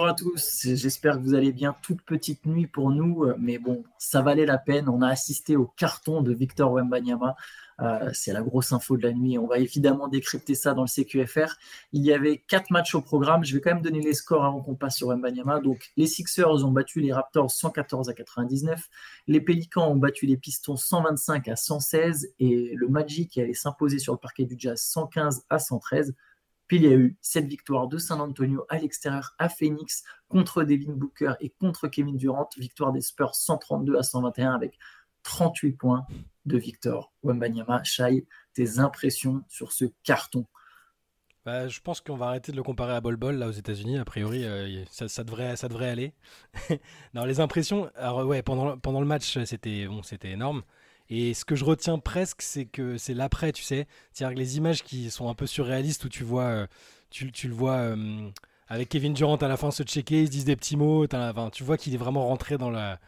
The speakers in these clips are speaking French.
Bonjour à tous, j'espère que vous allez bien. Toute petite nuit pour nous, euh, mais bon, ça valait la peine. On a assisté au carton de Victor Wembanyama. Euh, c'est la grosse info de la nuit. On va évidemment décrypter ça dans le CQFR. Il y avait quatre matchs au programme. Je vais quand même donner les scores avant qu'on passe sur Wembanyama. Donc, les Sixers ont battu les Raptors 114 à 99. Les Pelicans ont battu les Pistons 125 à 116. Et le Magic qui allait s'imposer sur le parquet du Jazz 115 à 113. Puis il y a eu cette victoire de San Antonio à l'extérieur à Phoenix contre Devin Booker et contre Kevin Durant. Victoire des Spurs 132 à 121 avec 38 points de Victor Wembanyama. Shai, tes impressions sur ce carton? Bah, je pense qu'on va arrêter de le comparer à Bol Bol aux États-Unis. A priori, euh, ça, devrait, aller. non, les impressions. Ouais, pendant, le match, c'était énorme. Et ce que je retiens presque, c'est que c'est l'après, tu sais. C'est-à-dire que les images qui sont un peu surréalistes où tu vois, euh, tu, tu, le vois euh, avec Kevin Durant à la fin se checker, ils se disent des petits mots. Enfin, tu vois qu'il est vraiment rentré dans la.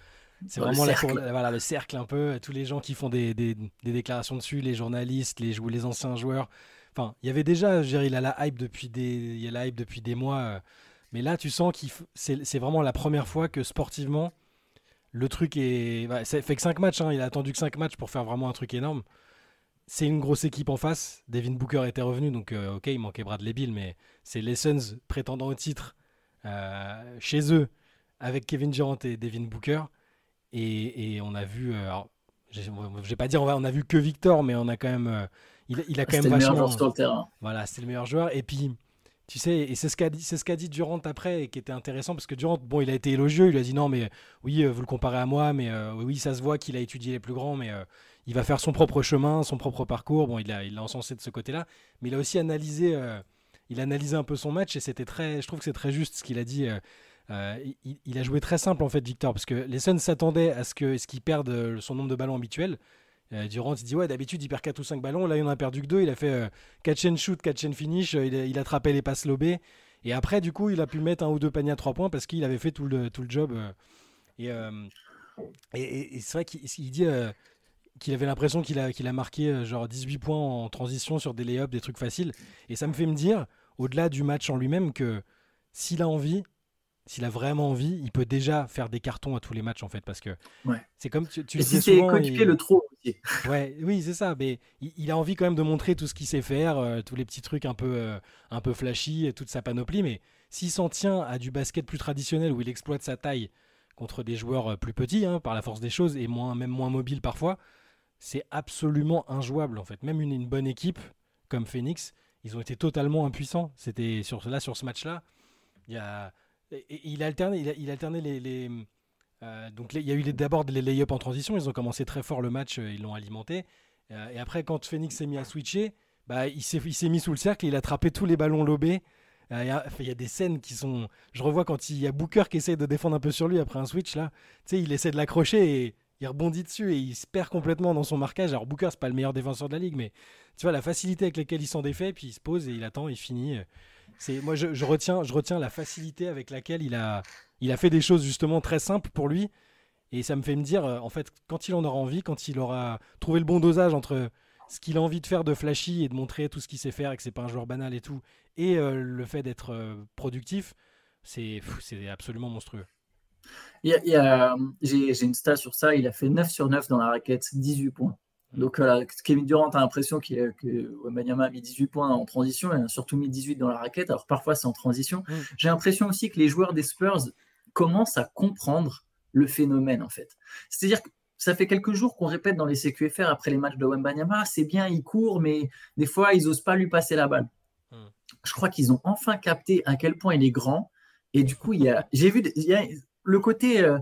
C'est vraiment le cercle. voilà, le cercle un peu. Tous les gens qui font des, des, des déclarations dessus, les journalistes, les, les anciens joueurs. Enfin, il y avait déjà, je dire, il a la hype depuis des, il y a la hype depuis des mois. Euh, mais là, tu sens que c'est vraiment la première fois que sportivement, le truc est. ça fait que 5 matchs, hein. il a attendu que 5 matchs pour faire vraiment un truc énorme. C'est une grosse équipe en face. Devin Booker était revenu, donc euh, ok, il manquait Bradley Bill, mais c'est les Suns prétendant au titre euh, chez eux avec Kevin Durant et Devin Booker. Et, on a vu. Euh, je vais pas dire on a, vu que Victor, mais on a quand même. il, il, a quand même vachement. le meilleur joueur sur le terrain. Voilà, c'est le meilleur joueur. Et puis tu sais, et c'est ce qu'a dit, c'est ce dit Durant après, et qui était intéressant parce que Durant, bon, il a été élogieux, il a dit non, mais oui, euh, vous le comparez à moi, mais euh, oui, ça se voit qu'il a étudié les plus grands, mais euh, il va faire son propre chemin, son propre parcours. Bon, il a, il a encensé de ce côté-là, mais il a aussi analysé, il a analysé un peu son match et c'était très, je trouve que c'est très juste ce qu'il a dit. Il, a joué très simple en fait, Victor, parce que les Suns s'attendaient à ce que, ce perde son nombre de ballons habituel. Euh, Durant, il dit Ouais, d'habitude, il perd 4 ou 5 ballons. Là, il en a perdu que 2. Il a fait euh, catch and shoot, catch and finish. Euh, il, a, il attrapait les passes lobées. Et après, du coup, il a pu mettre un ou deux paniers à 3 points parce qu'il avait fait tout le, tout le job. et, et, c'est vrai qu'il dit qu'il avait l'impression qu'il a, qu'il a marqué genre 18 points en transition sur des lay-ups, des trucs faciles. Et ça me fait me dire, au-delà du match en lui-même, que s'il a envie, s'il a vraiment envie, il peut déjà faire des cartons à tous les matchs en fait parce que c'est comme tu, tu Et si c'est coéquipier le trop aussi. Ouais, oui, c'est ça, mais il, a envie quand même de montrer tout ce qu'il sait faire, euh, tous les petits trucs un peu euh, un peu flashy, toute sa panoplie mais s'il s'en tient à du basket plus traditionnel où il exploite sa taille contre des joueurs euh, plus petits hein, par la force des choses et moins même moins mobiles parfois, c'est absolument injouable en fait. Même une, une bonne équipe comme Phoenix, ils ont été totalement impuissants. C'était sur là sur ce match-là, il y a il a alterné, il, a, alterné les. Euh, donc il y a eu d'abord les lay-up en transition, ils ont commencé très fort le match, euh, ils l'ont alimenté. Euh, et après, quand Phoenix s'est mis à switcher, bah, il s'est mis sous le cercle, il a attrapé tous les ballons lobés. Il y, a, il y, a, des scènes qui sont. Je revois quand il y a Booker qui essaie de défendre un peu sur lui après un switch là. Tu sais, il essaie de l'accrocher et il rebondit dessus et il se perd complètement dans son marquage. Alors Booker c'est pas le meilleur défenseur de la ligue, mais tu vois la facilité avec laquelle il s'en défait, puis il se pose et il attend, il finit. C'est moi je, retiens la facilité avec laquelle il a fait des choses justement très simples pour lui et ça me fait me dire euh, en fait quand il en aura envie, quand il aura trouvé le bon dosage entre ce qu'il a envie de faire de flashy et de montrer tout ce qu'il sait faire et que c'est pas un joueur banal et tout et euh, le fait d'être euh, productif, c'est absolument monstrueux. J'ai une stat sur ça, il a fait 9 sur 9 dans la raquette, 18 points. Donc Kevin Durant a l'impression que, que Wembanyama a mis 18 points en transition, et a surtout mis 18 dans la raquette. Alors parfois c'est en transition. Mm. J'ai l'impression aussi que les joueurs des Spurs commencent à comprendre le phénomène en fait. C'est-à-dire que ça fait quelques jours qu'on répète dans les CQFR après les matchs de Wembanyama, c'est bien, il court, mais des fois ils n'osent pas lui passer la balle. Mm. Je crois qu'ils ont enfin capté à quel point il est grand. Et du coup, il y a, j'ai vu, le côté euh,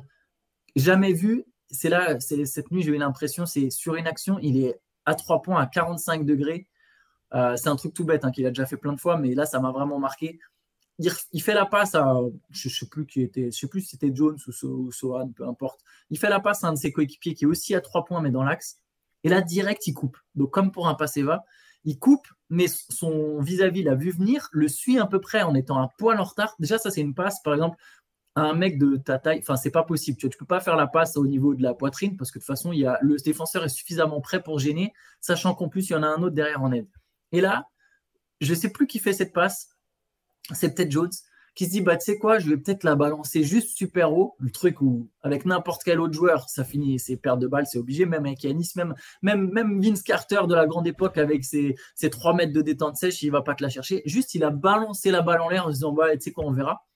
jamais vu c'est là, cette nuit, j'ai eu l'impression, c'est sur une action, il est à 3 points à 45 degrés. Euh, c'est un truc tout bête hein, qu'il a déjà fait plein de fois, mais là, ça m'a vraiment marqué. Il, fait la passe à, je ne sais plus qui était, je sais plus si c'était Jones ou, Sohan, peu importe. Il fait la passe à un de ses coéquipiers qui est aussi à 3 points, mais dans l'axe. Et là, direct, il coupe. Donc, comme pour un passe va, il coupe, mais son vis-à-vis l'a vu venir, le suit à peu près en étant un poil en retard. Déjà, ça, c'est une passe, par exemple, un mec de ta taille, enfin, c'est pas possible. Tu ne peux pas faire la passe au niveau de la poitrine parce que de toute façon, il y a, le défenseur est suffisamment prêt pour gêner, sachant qu'en plus, il y en a un autre derrière en aide. Et là, je ne sais plus qui fait cette passe. C'est peut-être Jones qui se dit bah tu sais quoi, je vais peut-être la balancer juste super haut, le truc où avec n'importe quel autre joueur, ça finit ses pertes de balles, c'est obligé, même avec Yanis, même, même, Vince Carter de la grande époque avec ses, ses 3 mètres de détente sèche, il va pas te la chercher. Juste, il a balancé la balle en l'air en se disant bah tu sais quoi, on verra.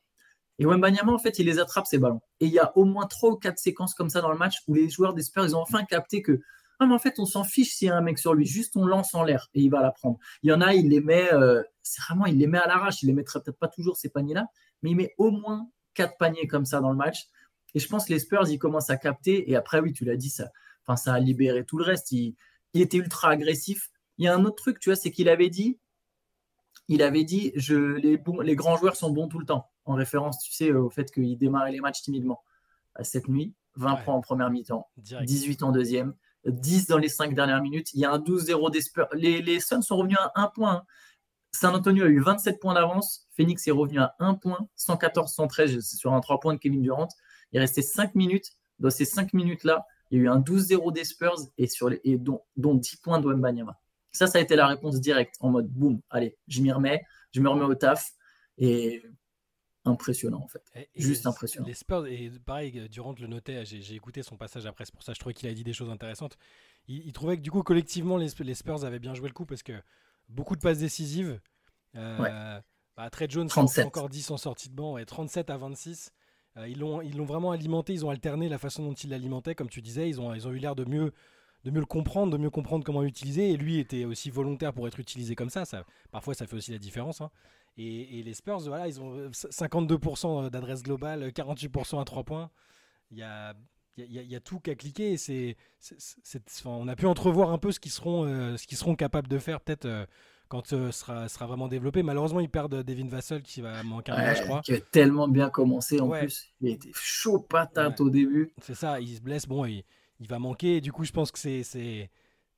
Et Wembanyama, en fait, il les attrape ces ballons. Et il y a au moins trois ou quatre séquences comme ça dans le match où les joueurs des Spurs, ils ont enfin capté que ah, mais en fait, on s'en fiche s'il y a un mec sur lui, juste on lance en l'air et il va la prendre. Il y en a, il les met, euh, c'est vraiment, il les met à l'arrache. Il les mettrait peut-être pas toujours ces paniers-là, mais il met au moins quatre paniers comme ça dans le match. Et je pense que les Spurs, ils commencent à capter. Et après, oui, tu l'as dit, ça, enfin, ça a libéré tout le reste. Il, était ultra agressif. Il y a un autre truc, tu vois, c'est qu'il avait dit, il avait dit, je, les, les grands joueurs sont bons tout le temps, en référence, tu sais, au fait qu'il démarrait les matchs timidement. Cette nuit, 20 points en première mi-temps, 18 en deuxième, 10 dans les 5 dernières minutes. Il y a un 12-0 des Les, les Suns sont revenus à 1 point. Hein. San Antonio a eu 27 points d'avance. Phoenix est revenu à 1 point, 114-113 sur un 3 points de Kevin Durant. Il restait 5 minutes. Dans ces 5 minutes-là, il y a eu un 12-0 des Spurs et, sur les, et dont, 10 points de Wembanyama. Ça, ça a été la réponse directe en mode boum, allez, je m'y remets, je me remets au taf. Et impressionnant en fait. Juste impressionnant. Les Spurs, et pareil, Durant le notait, j'ai écouté son passage après, c'est pour ça que je trouvais qu'il a dit des choses intéressantes. Il, trouvait que du coup, collectivement, les, les, Spurs avaient bien joué le coup parce que beaucoup de passes décisives. Euh, bah, Trey Jones, 37. encore 10 en sortie de banc, et 37 à 26. Euh, ils l'ont ils vraiment alimenté, ils ont alterné la façon dont ils l'alimentaient, comme tu disais, ils ont, ils ont eu l'air de mieux, de mieux le comprendre, de mieux comprendre comment l'utiliser, et lui était aussi volontaire pour être utilisé comme ça, ça parfois ça fait aussi la différence. Hein. Et, les Spurs, voilà, ils ont 52% d'adresse globale, 48% à 3 points. Il y a, il y, a, tout qu'à cliquer. c'est, on a pu entrevoir un peu ce qu'ils seront, euh, ce qu'ils seront capables de faire peut-être euh, quand ce euh, sera, sera vraiment développé. Malheureusement, ils perdent Devin Vassell qui va manquer un match, je crois. Qui a tellement bien commencé en plus. Il était chaud patate au début. C'est ça, il se blesse. Bon, il, il va manquer. Et du coup, je pense que c'est,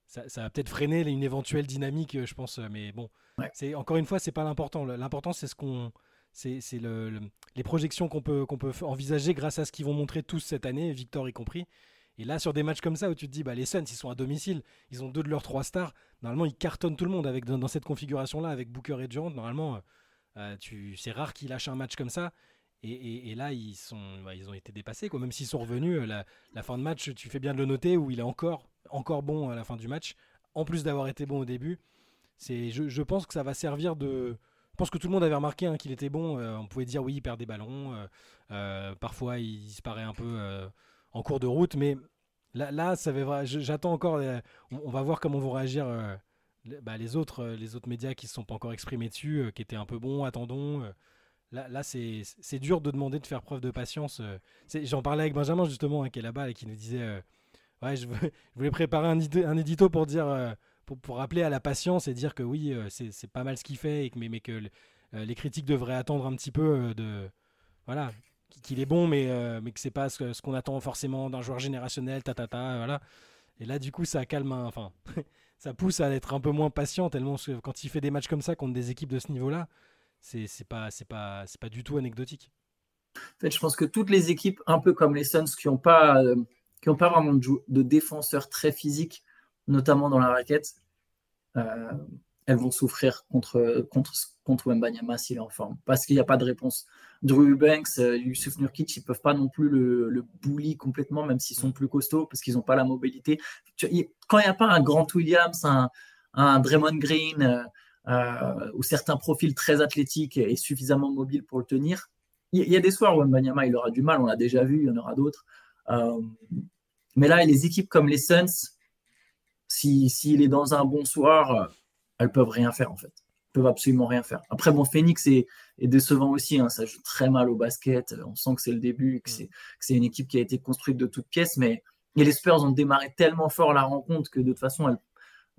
ça, ça, va peut-être freiner une éventuelle dynamique, je pense. Mais bon, c'est encore une fois, c'est pas l'important. L'important, c'est ce qu'on, c'est, le, les projections qu'on peut, qu'on peut envisager grâce à ce qu'ils vont montrer tous cette année, Victor y compris. Et là, sur des matchs comme ça où tu te dis, bah, les Suns, ils sont à domicile, ils ont deux de leurs trois stars. Normalement, ils cartonnent tout le monde avec dans, cette configuration-là, avec Booker et Durant. Normalement, euh, tu, c'est rare qu'ils lâchent un match comme ça. Et, et, là, ils, sont, bah, ils ont été dépassés. Quoi. Même s'ils sont revenus, euh, la, la, fin de match, tu fais bien de le noter, où il est encore, encore bon à la fin du match, en plus d'avoir été bon au début. C'est, je, pense que ça va servir de. Je pense que tout le monde avait remarqué hein, qu'il était bon. Euh, on pouvait dire oui, il perd des ballons. Euh, euh, parfois, il disparaît un peu en cours de route. Mais là, là ça j'attends encore. on, va voir comment vont réagir bah, les, autres, les autres médias qui ne se sont pas encore exprimés dessus, qui étaient un peu bons. Attendons. Là, là c'est, dur de demander de faire preuve de patience. J'en parlais avec Benjamin justement, hein, qui est là-bas et qui nous disait Ouais, je, voulais préparer un, un édito pour dire pour, rappeler à la patience et dire que oui, euh, c'est pas mal ce qu'il fait, mais, que euh, les critiques devraient attendre un petit peu euh, de. Voilà, qu'il est bon, mais, mais que c'est pas ce, qu'on attend forcément d'un joueur générationnel, ta, ta, ta, voilà. Et là, du coup, ça calme, enfin, ça pousse à être un peu moins patient, tellement quand il fait des matchs comme ça contre des équipes de ce niveau-là, c'est pas, pas du tout anecdotique. En fait, je pense que toutes les équipes, un peu comme les Suns, qui n'ont pas, qui ont pas vraiment de, défenseurs très physiques, notamment dans la raquette, euh, elles vont souffrir contre, contre, contre Wembanyama s'il est en forme, parce qu'il n'y a pas de réponse. Drew Banks, euh, Yusuf Nurkic, ils ne peuvent pas non plus le, le bully complètement, même s'ils sont plus costauds, parce qu'ils n'ont pas la mobilité. Quand il n'y a pas un Grant Williams, un, un Draymond Green, euh, ou certains profils très athlétiques et suffisamment mobiles pour le tenir, il y, a des soirs où Wembanyama il aura du mal, on l'a déjà vu, il y en aura d'autres. Mais là, les équipes comme les Suns, s'il est dans un bon soir, euh, elles peuvent rien faire en fait. Elles peuvent absolument rien faire. Après, bon, Phoenix est, décevant aussi. Hein. ça joue très mal au basket. On sent que c'est le début, que c'est une équipe qui a été construite de toutes pièces. Mais les Spurs ont démarré tellement fort la rencontre que de toute façon,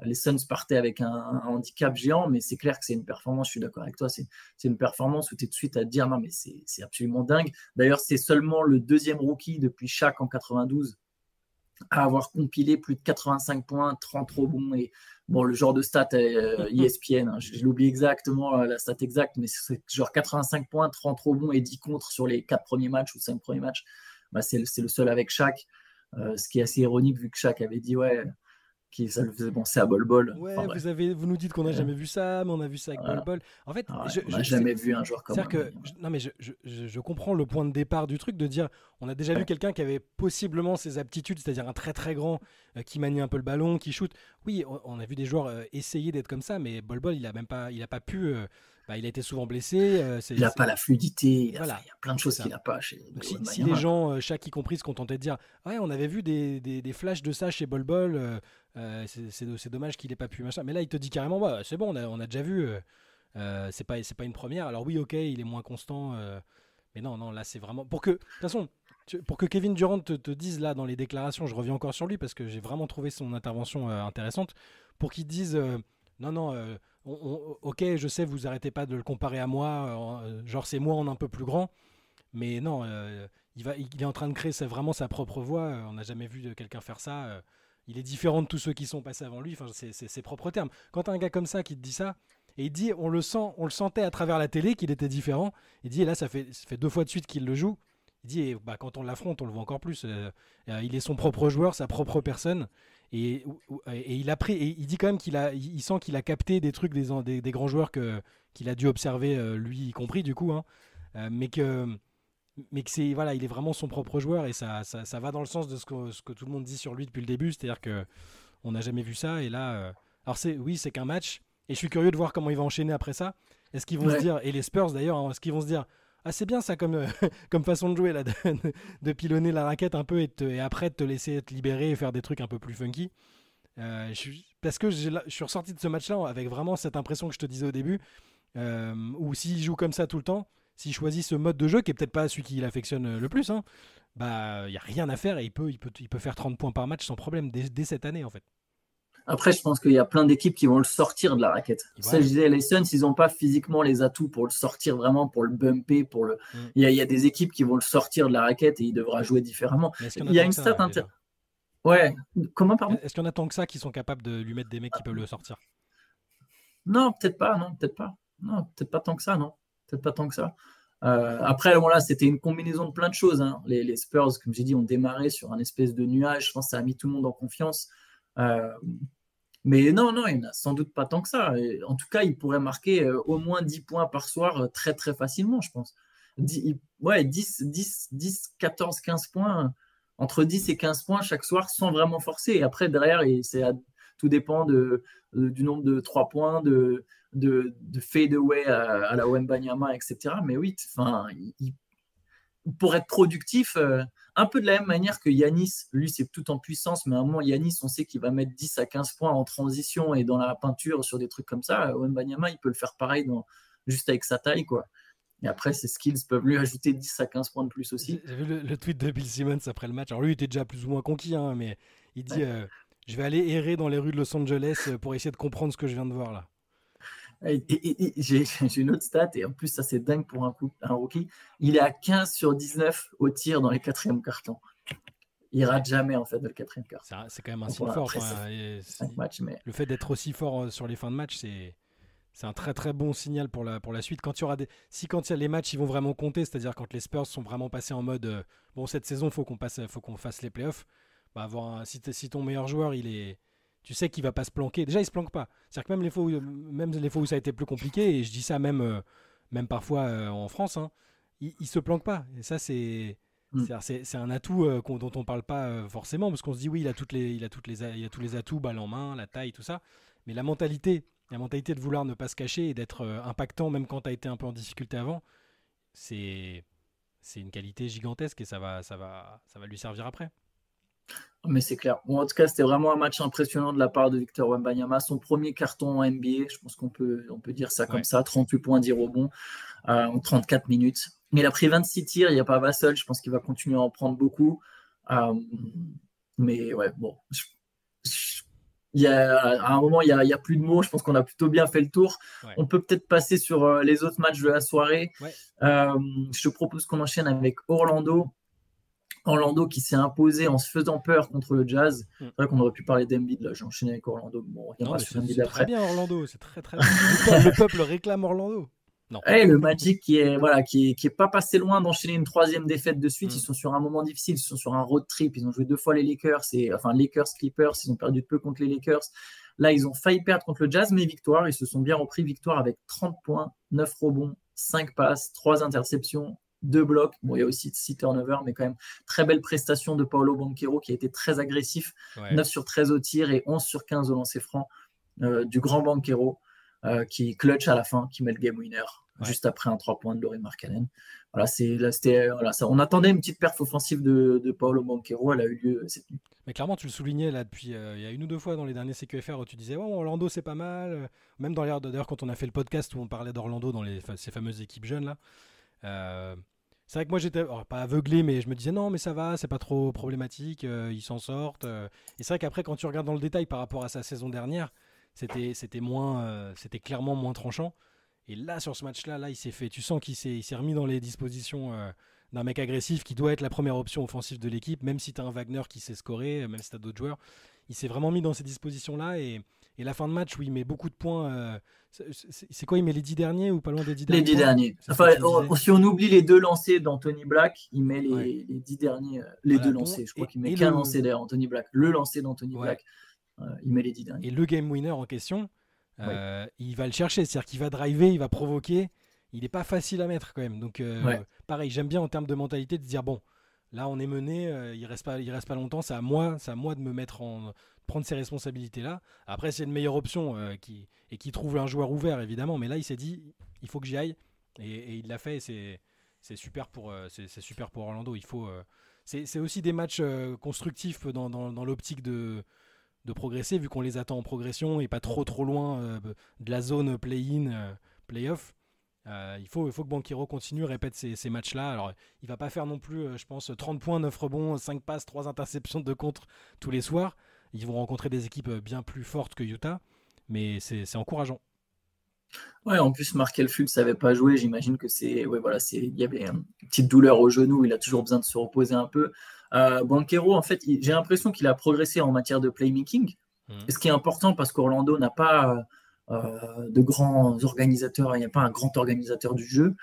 les Suns partaient avec un, handicap géant. Mais c'est clair que c'est une performance. Je suis d'accord avec toi. C'est une performance où tu es tout de suite à dire non, mais c'est absolument dingue. D'ailleurs, c'est seulement le deuxième rookie depuis chaque en 92 à avoir compilé plus de 85 points, 30 trop bons et bon le genre de stat euh, ESPN, hein, je, l'oublie exactement euh, la stat exacte, mais c'est genre 85 points, 30 trop bons et 10 contre sur les 4 premiers matchs ou 5 premiers matchs. Bah, c'est le seul avec chaque, euh, ce qui est assez ironique vu que chaque avait dit ouais qui ça le faisait penser à Bol Bol. Ouais, vous, avez, vous nous dites qu'on n'a jamais vu ça, mais on a vu ça avec Bol Bol. En fait, ah je, on n'a jamais vu un joueur comme ça. que, non, mais je, je, comprends le point de départ du truc de dire on a déjà vu quelqu'un qui avait possiblement ses aptitudes, c'est-à-dire un très très grand euh, qui manie un peu le ballon, qui shoot. Oui, on, a vu des joueurs euh, essayer d'être comme ça, mais Bol Bol, il a même pas, il a pas pu. Euh, bah, il a été souvent blessé. il n'a pas la fluidité. Il, y a plein de choses qu'il n'a pas chez. si, les gens, chaque y compris, se contentaient de dire Ouais, on avait vu des, des, des flashs de ça chez Bol Bol, c'est dommage qu'il n'ait pas pu. Machin. Mais là, il te dit carrément bah, C'est bon, on a, on a, déjà vu. Euh, c'est pas, pas une première. Alors, oui, ok, il est moins constant. mais non, non, là, c'est vraiment. Pour que. De toute façon, pour que Kevin Durant te, dise là dans les déclarations, je reviens encore sur lui parce que j'ai vraiment trouvé son intervention intéressante. Pour qu'il dise Non, non ok, je sais, vous arrêtez pas de le comparer à moi, euh, genre c'est moi en un peu plus grand, mais non, euh, il, va, il est en train de créer vraiment sa propre voix. Euh, on n'a jamais vu quelqu'un faire ça. Il est différent de tous ceux qui sont passés avant lui. Enfin, c'est ses propres termes. Quand un gars comme ça qui te dit ça, et il dit, on le sent, on le sentait à travers la télé qu'il était différent. Il dit, et là, ça fait, deux fois de suite qu'il le joue. Il dit, bah, quand on l'affronte, on le voit encore plus. il est son propre joueur, sa propre personne. Et, il a pris, et il dit quand même qu'il a, il sent qu'il a capté des trucs des, grands joueurs que qu'il a dû observer euh, lui y compris du coup, hein. euh, mais que mais que c'est voilà, il est vraiment son propre joueur et ça, ça, va dans le sens de ce que, ce que, tout le monde dit sur lui depuis le début, c'est-à-dire que on n'a jamais vu ça et là, euh, alors c'est oui, c'est qu'un match et je suis curieux de voir comment il va enchaîner après ça. Est-ce qu'ils vont se dire et les Spurs d'ailleurs, hein, est-ce qu'ils vont se dire ah, c'est bien ça comme, euh, comme façon de jouer, là, de, pilonner la raquette un peu et, et, après de te laisser te libérer et faire des trucs un peu plus funky. Euh, je, parce que je suis ressorti de ce match-là avec vraiment cette impression que je te disais au début, où s'il joue comme ça tout le temps, s'il choisit ce mode de jeu qui est peut-être pas celui qu'il affectionne le plus, hein, bah il y a rien à faire et il peut, il peut, il peut faire 30 points par match sans problème dès cette année en fait. Après, je pense qu'il y a plein d'équipes qui vont le sortir de la raquette. Ça, je disais, les Suns, ils n'ont pas physiquement les atouts pour le sortir vraiment, pour le bumper, pour le. Mm. Il, y a, des équipes qui vont le sortir de la raquette et il devra jouer différemment. Il y a une stat intéressante. Ouais. Comment, pardon? Est-ce qu'il y en a tant que ça qui sont capables de lui mettre des mecs qui peuvent le sortir? Non, peut-être pas. Non, peut-être pas. Non, peut-être pas tant que ça. Non, peut-être pas tant que ça. Euh, après, c'était une combinaison de plein de choses. Hein. Les, Spurs, comme j'ai dit, ont démarré sur un espèce de nuage. Je pense que ça a mis tout le monde en confiance. Euh, mais non, non, il n'a sans doute pas tant que ça. en tout cas, il pourrait marquer euh, au moins 10 points par soir très, très facilement, je pense. 10, ouais, 10, 10, 10, 14, 15 points, entre 10 et 15 points chaque soir sans vraiment forcer. Et après, derrière, tout dépend du nombre de 3 points, de, de, de fade away à, la Wembanyama, etc. Mais oui, enfin, pour être productif, euh, un peu de la même manière que Yanis, lui c'est tout en puissance, mais à un moment Yanis, on sait qu'il va mettre 10 à 15 points en transition et dans la peinture sur des trucs comme ça. Wembanyama, il peut le faire pareil dans, juste avec sa taille, quoi. Et après, ses skills peuvent lui ajouter 10 à 15 points de plus aussi. J'ai vu le, tweet de Bill Simmons après le match. Alors lui, il était déjà plus ou moins conquis, hein, mais il dit euh, Je vais aller errer dans les rues de Los Angeles euh, pour essayer de comprendre ce que je viens de voir là. J'ai une autre stat, et en plus, ça c'est dingue pour un, coup, un rookie. Il est à 15 sur 19 au tir dans les quatrièmes cartons. Il rate jamais en fait de le quatrième quart. C'est quand même un signe fort. Le fait d'être aussi fort euh, sur les fins de match, c'est c'est un très très bon signal pour la, pour la suite. Quand il y aura des, si quand il y a les matchs, ils vont vraiment compter, c'est-à-dire quand les Spurs sont vraiment passés en mode euh, bon cette saison faut qu'on passe, faut qu'on fasse les playoffs. Bah avoir si, si, ton meilleur joueur il est tu sais qu'il va pas se planquer. Déjà, il se planque pas. C'est-à-dire que même les fois où, même les fois où ça a été plus compliqué, et je dis ça même, euh, même parfois euh, en France, hein, il, il, se planque pas. Et ça, c'est mm. c'est un atout euh, dont on parle pas forcément, parce qu'on se dit oui, il a, toutes les, il, a toutes les, il a tous les atouts, balle en main, la taille, tout ça. Mais la mentalité, la mentalité de vouloir ne pas se cacher et d'être impactant même quand tu as été un peu en difficulté avant, c'est c'est une qualité gigantesque et ça va, ça va, ça va lui servir après. Mais c'est clair. en tout cas, c'était vraiment un match impressionnant de la part de Victor Wembanyama. Son premier carton en NBA, je pense qu'on peut, on peut dire ça comme ça. 38 points, 10 rebonds euh, en 34 minutes. Il a pris 26 tirs, il n'y a pas Vassel. Je pense qu'il va continuer à en prendre beaucoup. Euh, mais ouais, bon. il y a, à un moment, il n'y a, a, plus de mots. Je pense qu'on a plutôt bien fait le tour. On peut peut-être passer sur euh, les autres matchs de la soirée. je te propose qu'on enchaîne avec Orlando Orlando qui s'est imposé en se faisant peur contre le Jazz. Mm. C'est vrai qu'on aurait pu parler d'Embiid, là j'ai enchaîné avec Orlando. Bon, on reviendra sur Embiid après. C'est très bien Orlando, c'est très très bien. le, peuple, réclame Orlando. Non. Et le Magic qui est voilà qui est, qui est pas passé loin d'enchaîner une troisième défaite de suite. Ils mm. sont sur un moment difficile, ils sont sur un road trip. Ils ont joué deux fois les Lakers et enfin Lakers Clippers. Ils ont perdu de peu contre les Lakers. Là, ils ont failli perdre contre le Jazz, mais victoire. Ils se sont bien repris victoire avec 30 points, 9 rebonds, 5 passes, 3 interceptions, 2 blocs. Bon, il y a aussi 6 turnovers, mais quand même très belle prestation de Paolo Banquero qui a été très agressif. 9 sur 13 au tir et 11 sur 15 au lancer franc euh, du grand Banquero euh, qui clutch à la fin, qui met le game winner juste après un 3 points de Laurie Markkanen. Voilà, c'est, voilà, ça, on attendait une petite perf offensive de, de Paolo Banquero, elle a eu lieu cette nuit. Mais clairement, tu le soulignais là depuis, euh, il y a une ou deux fois dans les derniers CQFR où tu disais, oh, Orlando c'est pas mal. Même dans d'ailleurs quand on a fait le podcast où on parlait d'Orlando dans les, ces fameuses équipes jeunes là. Euh, c'est vrai que moi j'étais pas aveuglé, mais je me disais non, mais ça va, c'est pas trop problématique, ils s'en sortent. et c'est vrai qu'après, quand tu regardes dans le détail par rapport à sa saison dernière, c'était, c'était moins, euh, c'était clairement moins tranchant. Et là, sur ce match-là, là, il s'est fait. Tu sens qu'il s'est, s'est remis dans les dispositions euh, d'un mec agressif qui doit être la première option offensive de l'équipe, même si tu as un Wagner qui sait scorer, euh, même si tu as d'autres joueurs. Il s'est vraiment mis dans ces dispositions-là. Et, et, la fin de match où il met beaucoup de points. c'est, quoi Il met les 10 derniers ou pas loin des 10 derniers Les 10 derniers. Enfin, si on oublie les deux lancers d'Anthony Black, il met les, les 10 derniers. Les deux lancers. Je crois qu'il met qu'un lancer d'ailleurs, Anthony Black. Le lancer d'Anthony Black. Euh, il met les 10 derniers. Et le game winner en question, euh, il va le chercher, c'est-à-dire qu'il va driver, il va provoquer. Il n'est pas facile à mettre quand même. Donc, euh, pareil, j'aime bien en termes de mentalité de dire bon, là on est mené, il reste pas, il reste pas longtemps, c'est à moi, c'est moi de me mettre en prendre ces responsabilités là. Après, c'est une meilleure option qui et qui trouve un joueur ouvert évidemment, mais là il s'est dit il faut que j'y aille et, il l'a fait. c'est c'est super pour c'est super pour Orlando. Il faut c'est aussi des matchs constructifs dans, l'optique de de progresser vu qu'on les attend en progression et pas trop trop loin euh, de la zone play-in, euh, play-off. Euh, il, faut, il faut que Banquero continue, répète ces, matchs-là. Alors, il va pas faire non plus, je pense, 30 points, 9 rebonds, 5 passes, 3 interceptions de contre tous les soirs. Ils vont rencontrer des équipes bien plus fortes que Utah, mais c'est encourageant. Ouais, en plus, Mark Elful ne savait pas jouer. J'imagine que c'est. Ouais, voilà, il y avait une petite douleur au genou. Il a toujours besoin de se reposer un peu. Euh, Banquero, en fait, j'ai l'impression qu'il a progressé en matière de playmaking. Mmh. Ce qui est important parce qu'Orlando n'a pas euh, de grands organisateurs. Il n'y a pas un grand organisateur du jeu.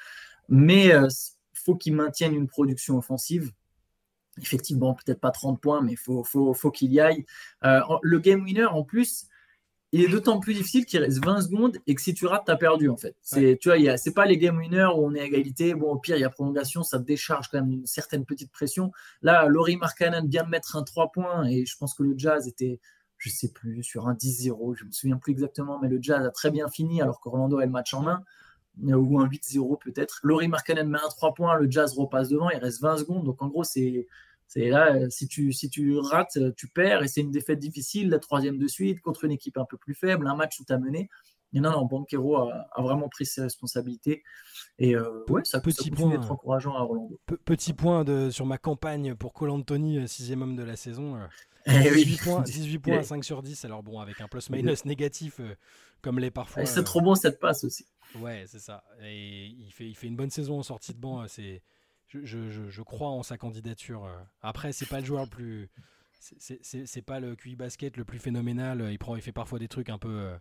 Mais il euh, faut qu'il maintienne une production offensive effectivement, peut-être pas 30 points, mais il faut, faut, faut qu'il y aille. le game winner, en plus, il est d'autant plus difficile qu'il reste 20 secondes et que si tu rates, tu as perdu en fait. C'est, tu vois, c'est pas les game winners où on est à égalité. Bon, au pire, il y a prolongation, ça décharge quand même une certaine petite pression. Là, Laurie Markkanen vient de mettre un 3 points et je pense que le Jazz était, je sais plus, sur un 10-0, je me souviens plus exactement, mais le Jazz a très bien fini alors qu'Orlando a le match en main ou un 8-0 peut-être. Laurie Markkanen met un 3 points, le Jazz repasse devant, il reste 20 secondes. Donc en gros, c'est c'est là, euh, si tu, si tu rates, euh, tu perds et c'est une défaite difficile, la troisième de suite contre une équipe un peu plus faible, un match où tu as mené. Mais non, non, Banquero a, vraiment pris ses responsabilités. Et euh, ouais, ça, petit peut point, être encourageant à Orlando. Petit point de, sur ma campagne pour Cole Anthony, sixième homme de la saison. 18, eh points, 18 points à 5 sur 10. Alors bon, avec un plus-minus négatif, comme les parfois. C'est trop bon cette passe aussi. Ouais, c'est ça. Et il fait, il fait une bonne saison en sortie de banc. C'est je, crois en sa candidature. Euh. Après, c'est pas le joueur le plus. C'est pas le QI basket le plus phénoménal. Il, prend, il fait parfois des trucs un peu.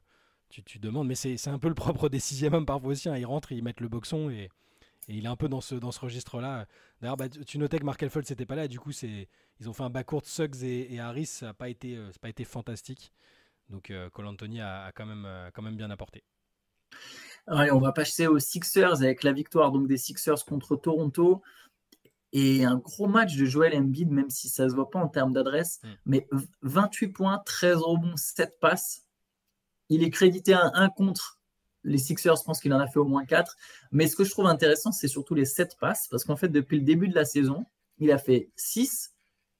Euh, tu, tu demandes, mais c'est un peu le propre des sixième hommes parfois aussi. Hein. Ils rentrent, ils mettent le boxon et, et il est un peu dans ce, dans ce registre-là. D'ailleurs, bah, tu notais que Mark Elfold c'était pas là. Du coup, ils ont fait un backcourt Suggs et, Harris. Ça n'a pas, été, euh, pas été fantastique. Donc, Cole Anthony a, quand, même, quand même bien apporté. Allez, on va passer aux Sixers avec la victoire donc, des Sixers contre Toronto. Et un gros match de Joel Embiid, même si ça ne se voit pas en termes d'adresse, mm. mais 28 points, 13 rebonds, 7 passes. Il est crédité à 1 contre les Sixers, je pense qu'il en a fait au moins 4. Mais ce que je trouve intéressant, c'est surtout les 7 passes, parce qu'en fait, depuis le début de la saison, il a fait 6,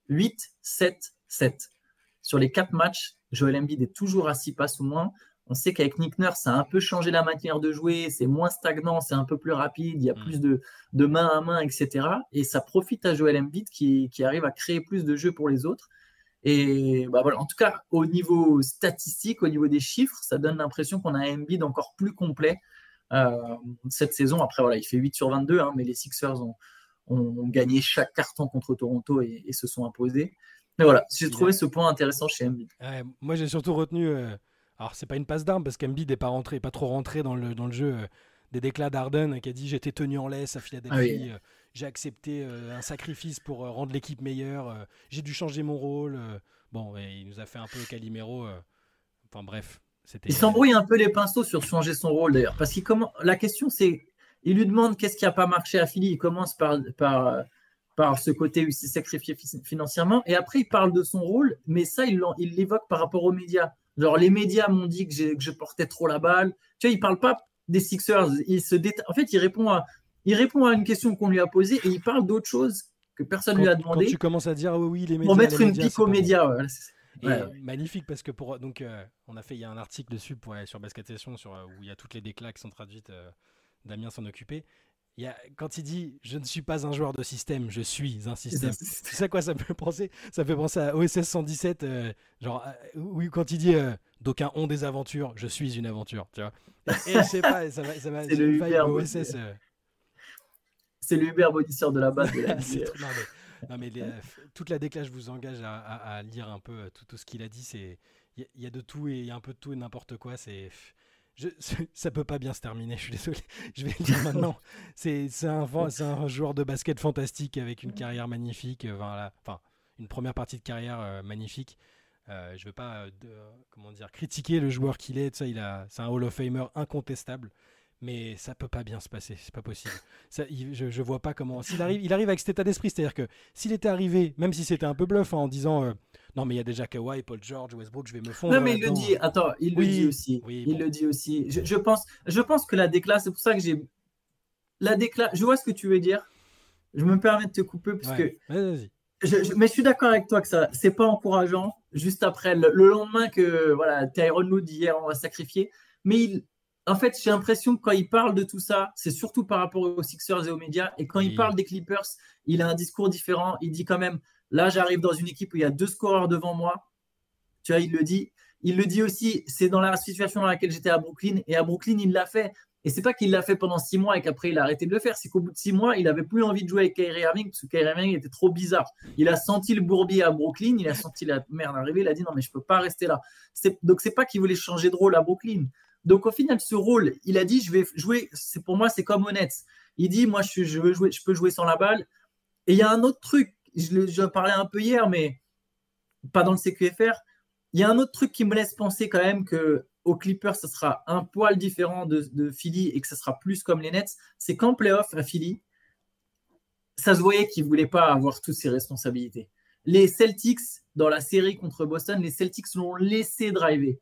8, 7, 7. Sur les 4 matchs, Joel Embiid est toujours à 6 passes ou moins. On sait qu'avec Nick Nurse, ça a un peu changé la manière de jouer, c'est moins stagnant, c'est un peu plus rapide, il y a mm. plus de, de, main à main, etc. Et ça profite à Joel Embiid qui, qui arrive à créer plus de jeux pour les autres. Et bah voilà, en tout cas, au niveau statistique, au niveau des chiffres, ça donne l'impression qu'on a un Embiid encore plus complet euh, cette saison. Après, voilà, il fait 8 sur 22, hein, mais les Sixers ont, ont, gagné chaque carton contre Toronto et, se sont imposés. Mais voilà, j'ai trouvé ce point intéressant chez Embiid. moi, j'ai surtout retenu. Euh, alors, c'est pas une passe d'armes parce qu'Embiid n'est pas rentré, pas trop rentré dans le, dans le jeu euh, des déclats d'Arden qui a dit j'étais tenu en laisse à Philadelphie, ah j'ai accepté un sacrifice pour rendre l'équipe meilleure, j'ai dû changer mon rôle. bon, il nous a fait un peu Calimero. enfin bref. Il s'embrouille un peu les pinceaux sur changer son rôle d'ailleurs. Parce qu'il comment... la question c'est, il lui demande qu'est-ce qui n'a pas marché à Philly. Il commence par, par, par ce côté où il s'est sacrifié financièrement. Et après, il parle de son rôle, mais ça, il l'évoque par rapport aux médias. Genre, les médias m'ont dit que, que, je portais trop la balle. Tu vois, il parle pas des Sixers. Il se En fait, il répond, à, il répond à une question qu'on lui a posée et il parle d'autre chose que personne ne lui a demandé. Quand tu commences à dire, oui, les médias. Pour mettre une pique aux médias. Magnifique parce que pour donc euh, on a fait il y a un article dessus pour, sur Basket Session sur euh, où il y a toutes les déclats qui sont traduites. Euh, Damien s'en occupait. Il y a, quand il dit je ne suis pas un joueur de système, je suis un système. C'est ça quoi ça peut penser? Ça fait penser à OSS 117, genre oui quand il dit d'aucuns ont des aventures, je suis une aventure, tu vois. Et, je sais pas, ça va, ça va le OSS. C'est le Uber de la base. non, mais toute la déclasse, je vous engage à, lire un peu tout, tout ce qu'il a dit. C'est il y, a de tout et il y a un peu de tout et n'importe quoi. C'est je, ça peut pas bien se terminer, je suis désolé. Je vais le dire maintenant. C'est un, un, joueur de basket fantastique avec une carrière magnifique. Euh. Enfin, une première partie de carrière euh, magnifique. Euh, je veux pas comment dire, critiquer le joueur qu'il est. Ça, il a, c'est un Hall of Famer incontestable mais ça peut pas bien se passer, c'est pas possible. Ça, je, je vois pas comment. S'il arrive, il arrive avec cet état d'esprit, c'est-à-dire que s'il était arrivé, même si c'était un peu bluff, hein, en disant euh, non mais il y a déjà Kawhi, Paul George, Westbrook, je vais me fondre. Non mais il le dit, attends, il le dit aussi. il le dit aussi. Je, pense, je pense que la décla, c'est pour ça que j'ai la décla. Je vois ce que tu veux dire. Je me permets de te couper parce que. Vas-y. Je, mais je suis d'accord avec toi que ça, c'est pas encourageant. Juste après le, lendemain que voilà, Tyron Wood hier on va sacrifier, mais il, en fait, j'ai l'impression que quand il parle de tout ça, c'est surtout par rapport aux Sixers et aux médias. Et quand il parle des Clippers, il a un discours différent. Il dit quand même, là, j'arrive dans une équipe où il y a deux scoreurs devant moi. Tu vois, il le dit. Il le dit aussi, c'est dans la situation dans laquelle j'étais à Brooklyn. Et à Brooklyn, il l'a fait. Et c'est pas qu'il l'a fait pendant six mois et qu'après il a arrêté de le faire. C'est qu'au bout de six mois, il avait plus envie de jouer avec Kyrie Irving parce que Kyrie Irving était trop bizarre. Il a senti le bourbier à Brooklyn, il a senti la merde arriver, il a dit non mais je peux pas rester là. Donc c'est pas qu'il voulait changer de rôle à Brooklyn. Donc au final, ce rôle, il a dit, je vais jouer. C'est pour moi, c'est comme honnête. Il dit, moi, je, veux jouer, je peux jouer sans la balle. Et il y a un autre truc. Je, parlais un peu hier, mais pas dans le CQFR. Il y a un autre truc qui me laisse penser quand même que au Clippers, ce sera un poil différent de, Philly et que ce sera plus comme les Nets. C'est qu'en playoff à Philly, ça se voyait qu'il ne voulait pas avoir toutes ses responsabilités. Les Celtics, dans la série contre Boston, les Celtics l'ont laissé driver.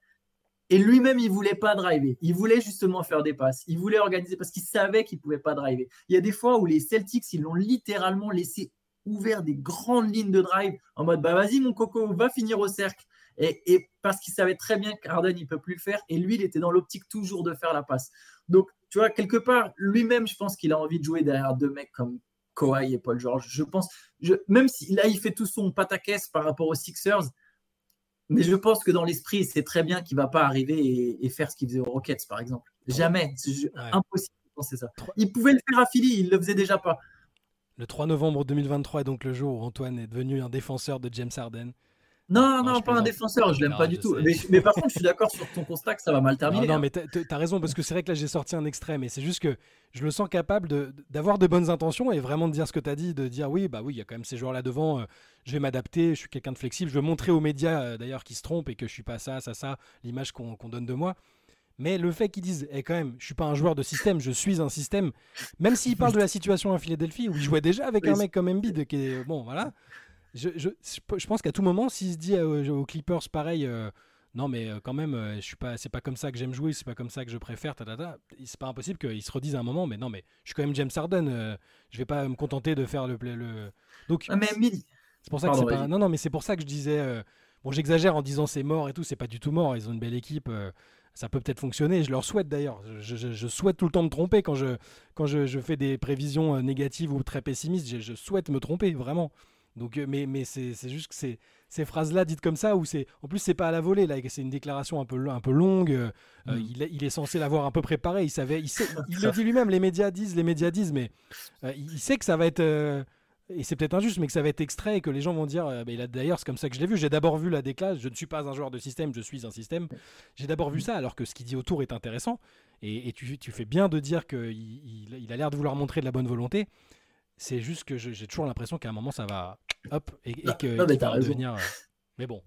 Et lui-même, il voulait pas driver. Il voulait justement faire des passes. Il voulait organiser parce qu'il savait qu'il pouvait pas driver. Il y a des fois où les Celtics, ils l'ont littéralement laissé ouvert des grandes lignes de drive en mode bah vas-y mon coco, va finir au cercle. Et, parce qu'il savait très bien qu'Arden, il peut plus le faire. Et lui, il était dans l'optique toujours de faire la passe. Donc, tu vois, quelque part, lui-même, je pense qu'il a envie de jouer derrière deux mecs comme Kawhi et Paul George. Je pense, même si là, il fait tout son pataquès par rapport aux Sixers, mais je pense que dans l'esprit, c'est très bien qu'il ne va pas arriver et, faire ce qu'il faisait aux Rockets, par exemple. Jamais. C'est impossible de penser ça. Il pouvait le faire à Philly, il ne le faisait déjà pas. Le 3 novembre 2023 est donc le jour où Antoine est devenu un défenseur de James Harden. Non, non, pas un défenseur, je l'aime pas du tout. Mais, par contre, je suis d'accord sur ton constat que ça va mal terminer. Non, non hein. mais t'as raison, parce que c'est vrai que là, j'ai sorti un extrait, mais c'est juste que je le sens capable d'avoir de, bonnes intentions et vraiment de dire ce que tu as dit, de dire oui, bah oui, il y a quand même ces joueurs-là devant, euh, je vais m'adapter, je suis quelqu'un de flexible, je veux montrer aux médias euh, d'ailleurs qu'ils se trompent et que je suis pas ça, ça, ça, l'image qu'on donne de moi. Mais le fait qu'ils disent, eh, quand même, je suis pas un joueur de système, je suis un système, même s'ils parlent de la situation à Philadelphie où il jouait déjà avec un mec comme Embiid, qui est, bon, voilà, je, je, je pense qu'à tout moment, s'il se dit euh, aux, Clippers pareil, euh, non mais euh, quand même, je suis pas, c'est pas comme ça que j'aime jouer, c'est pas comme ça que je préfère, c'est pas impossible qu'ils se redisent à un moment, mais non mais je suis quand même James Harden, je vais pas me contenter de faire le, le... donc ah, mais c'est pour ça que c'est pas, non non mais c'est pour ça que je disais, bon j'exagère en disant c'est mort et tout, c'est pas du tout mort, ils ont une belle équipe ça peut peut-être fonctionner. Je leur souhaite d'ailleurs. Je, je, souhaite tout le temps me tromper quand je, quand je, je fais des prévisions négatives ou très pessimistes. Je, souhaite me tromper, vraiment. Donc, euh, mais, mais c'est juste que ces, ces phrases-là dites comme ça, où c'est, en plus c'est pas à la volée, là, c'est une déclaration un peu, un peu longue. Euh, euh, mm. il, il, est censé l'avoir un peu préparé. Il savait, il, sait, il le dit lui-même. Les médias disent, les médias disent, mais il sait que ça va être et c'est peut-être injuste, mais que ça va être extrait et que les gens vont dire. bah, D'ailleurs, c'est comme ça que je l'ai vu. J'ai d'abord vu la déclasse. Je ne suis pas un joueur de système, je suis un système. J'ai d'abord vu ça, alors que ce qu'il dit autour est intéressant. Et, tu, fais bien de dire qu'il il, a l'air de vouloir montrer de la bonne volonté. C'est juste que j'ai toujours l'impression qu'à un moment, ça va. Hop, et, que. Non, mais t'as raison. Euh, mais bon.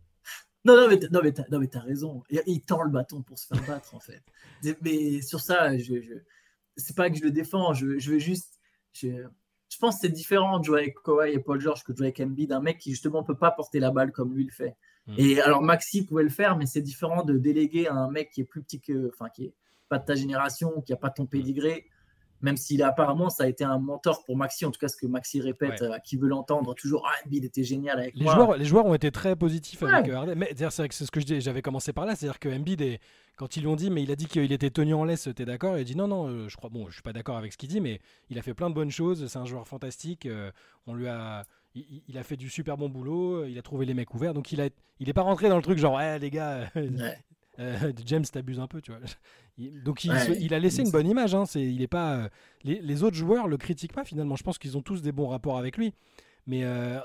Non, non, mais t'as, non, mais t'as, raison. Il, tend le bâton pour se faire battre, en fait. Mais sur ça, je, je... c'est pas que je le défends, je, je veux juste. Je, je pense que c'est différent de jouer avec Kawhi et Paul George que de jouer avec Embiid, un mec qui justement peut pas porter la balle comme lui le fait. Hmm. Et alors Maxi pouvait le faire, mais c'est différent de déléguer à un mec qui est plus petit que, enfin qui est pas de ta génération, qui a pas ton pédigré, même s'il a apparemment ça a été un mentor pour Maxi, en tout cas ce que Maxi répète, euh, qui veut l'entendre toujours, ah Embiid était génial avec les moi. Joueurs, les joueurs ont été très positifs avec euh, Harden. Mais c'est ce que j'avais commencé par là, c'est-à-dire que Embiid est, quand ils lui ont dit, mais il a dit qu'il était tenu en laisse, t'es d'accord? Il a dit non, non, euh, je crois, bon, je suis pas d'accord avec ce qu'il dit, mais il a fait plein de bonnes choses, c'est un joueur fantastique, on lui a. Il, a fait du super bon boulot, il a trouvé les mecs ouverts, donc il a, il est pas rentré dans le truc genre, eh, les gars, James t'abuse un peu, tu vois. Donc il, a laissé une bonne image. Hein. C'est, il est pas. Euh, les, autres joueurs le critiquent pas finalement. Je pense qu'ils ont tous des bons rapports avec lui. Mais euh,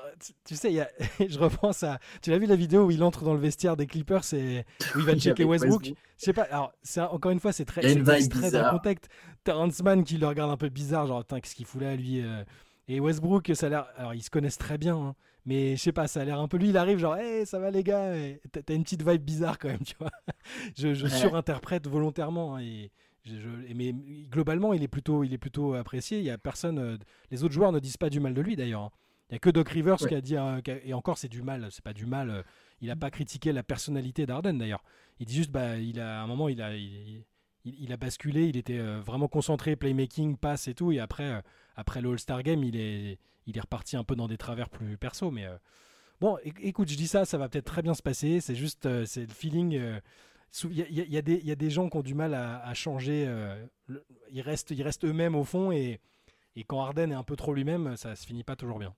tu, sais, y a, je repense à. Tu l'as vu la vidéo où il entre dans le vestiaire des Clippers et où il va checker Westbrook? Je sais pas. Alors, encore une fois, c'est très, c'est très dans le contexte. Terrence Mann qui le regarde un peu bizarre, genre, qu'est-ce qu'il fout là, lui euh. Et Westbrook, ça a l'air. Alors, ils se connaissent très bien. Hein. Mais je sais pas, ça a l'air un peu. Lui, il arrive genre, hey, ça va les gars. T'as une petite vibe bizarre quand même, tu vois. je, surinterprète volontairement. Hein, et, mais globalement, il est plutôt, il est plutôt apprécié. Il y a personne. Euh, les autres joueurs ne disent pas du mal de lui d'ailleurs. Hein. Il y a que Doc Rivers qui a dit, euh, et encore c'est du mal, c'est pas du mal. Euh, il a pas critiqué la personnalité d'Arden d'ailleurs. Il dit juste, bah, il a à un moment, il a, il, a basculé, il était vraiment concentré, playmaking, passe et tout, et après, après le All-Star Game, il est, il est reparti un peu dans des travers plus perso. Mais euh, bon, écoute, je dis ça, ça va peut-être très bien se passer. C'est juste, euh, c'est le feeling. Euh, il y, a, des gens qui ont du mal à, changer. ils restent, ils restent eux-mêmes au fond et, et quand Arden est un peu trop lui-même, ça se finit pas toujours bien.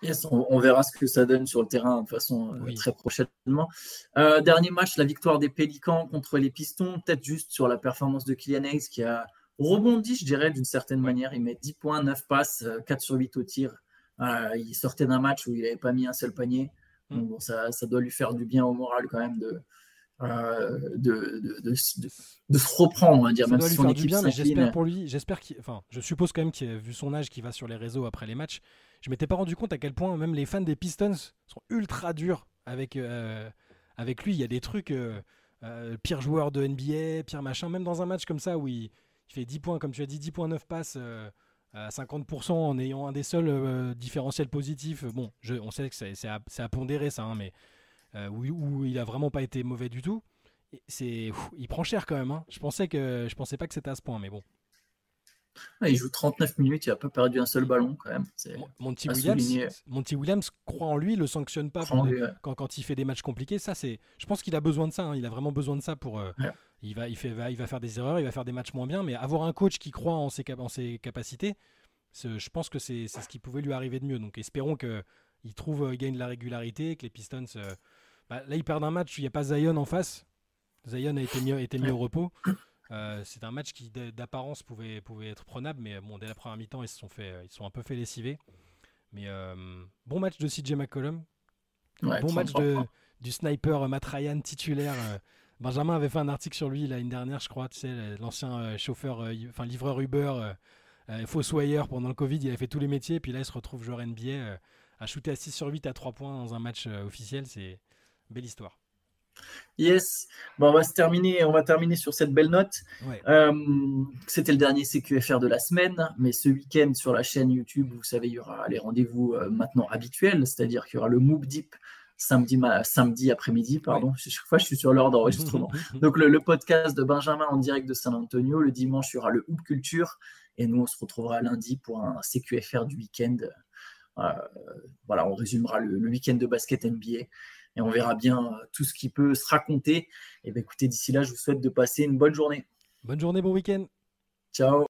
Yes, on, verra ce que ça donne sur le terrain de façon très prochainement. dernier match, la victoire des Pélicans contre les Pistons, peut-être juste sur la performance de Kylian Hayes qui a rebondit, je dirais, d'une certaine manière. Il met 10 points, 9 passes, 4 euh, sur 8 au tir. il sortait d'un match où il n'avait pas mis un seul panier. Mm. Donc bon, ça, ça, doit lui faire du bien au moral quand même de, euh, de, de, de, se reprendre, on va dire. Ça même doit lui faire du bien, mais j'espère pour lui, j'espère qu'il, enfin, je suppose quand même qu'il a vu son âge, qui va sur les réseaux après les matchs. Je m'étais pas rendu compte à quel point même les fans des Pistons sont ultra durs avec, euh, avec lui. Il y a des trucs, pire joueur de NBA, pire machin, même dans un match comme ça où il il fait 10 points, comme tu as dit, 10 points, 9 passes euh, à 50% en ayant un des seuls euh, différentiels positifs. Bon, on sait que c'est à, à, pondérer ça, hein, mais euh, où, il a vraiment pas été mauvais du tout. C'est, il prend cher quand même. Hein. Je pensais que je pensais pas que c'était à ce point, mais bon. Il joue 39 minutes, il a pas perdu un seul ballon quand même. Monty Williams, Monty Williams croit en lui, le sanctionne pas quand, quand, il fait des matchs compliqués. Ça, c'est, je pense qu'il a besoin de ça. Hein. Il a vraiment besoin de ça pour, il va, il, fait, il va faire des erreurs, il va faire des matchs moins bien, mais avoir un coach qui croit en ses, en ses capacités, je pense que c'est ce qui pouvait lui arriver de mieux. Donc espérons qu'il trouve, il gagne de la régularité, que les Pistons. Euh, bah, là, ils perdent un match, il n'y a pas Zion en face. Zion a été mis, été mis au repos. Euh, c'est un match qui, d'apparence, pouvait, pouvait être prenable, mais bon, dès la première mi-temps, ils se sont, fait, ils sont un peu fait lessiver. Mais euh, bon match de CJ McCollum. bon match de, du sniper Matt Ryan titulaire. Benjamin avait fait un article sur lui l'année dernière, je crois, tu sais, l'ancien euh, chauffeur, euh, enfin livreur Uber, euh, fossoyeur pendant le Covid, il a fait tous les métiers, puis là il se retrouve joueur NBA, à shooter à 6 sur 8 à 3 points dans un match officiel, c'est belle histoire. Yes, bon, on va se terminer, on va terminer sur cette belle note. C'était le dernier CQFR de la semaine, mais ce week-end sur la chaîne YouTube, vous savez, il y aura les rendez-vous maintenant habituels, c'est-à-dire qu'il y aura le MOOC Deep samedi, samedi après-midi, pardon. Chaque fois, je suis sur l'heure d'enregistrement. Donc, le, podcast de Benjamin en direct de San Antonio. Le dimanche, il y aura le Hoop Culture. Et nous, on se retrouvera lundi pour un CQFR du week-end. Euh, voilà, on résumera le, week-end de basket NBA et on verra bien euh, tout ce qui peut se raconter. Et bien, écoutez, d'ici là, je vous souhaite de passer une bonne journée. Bonne journée, bon week-end. Ciao.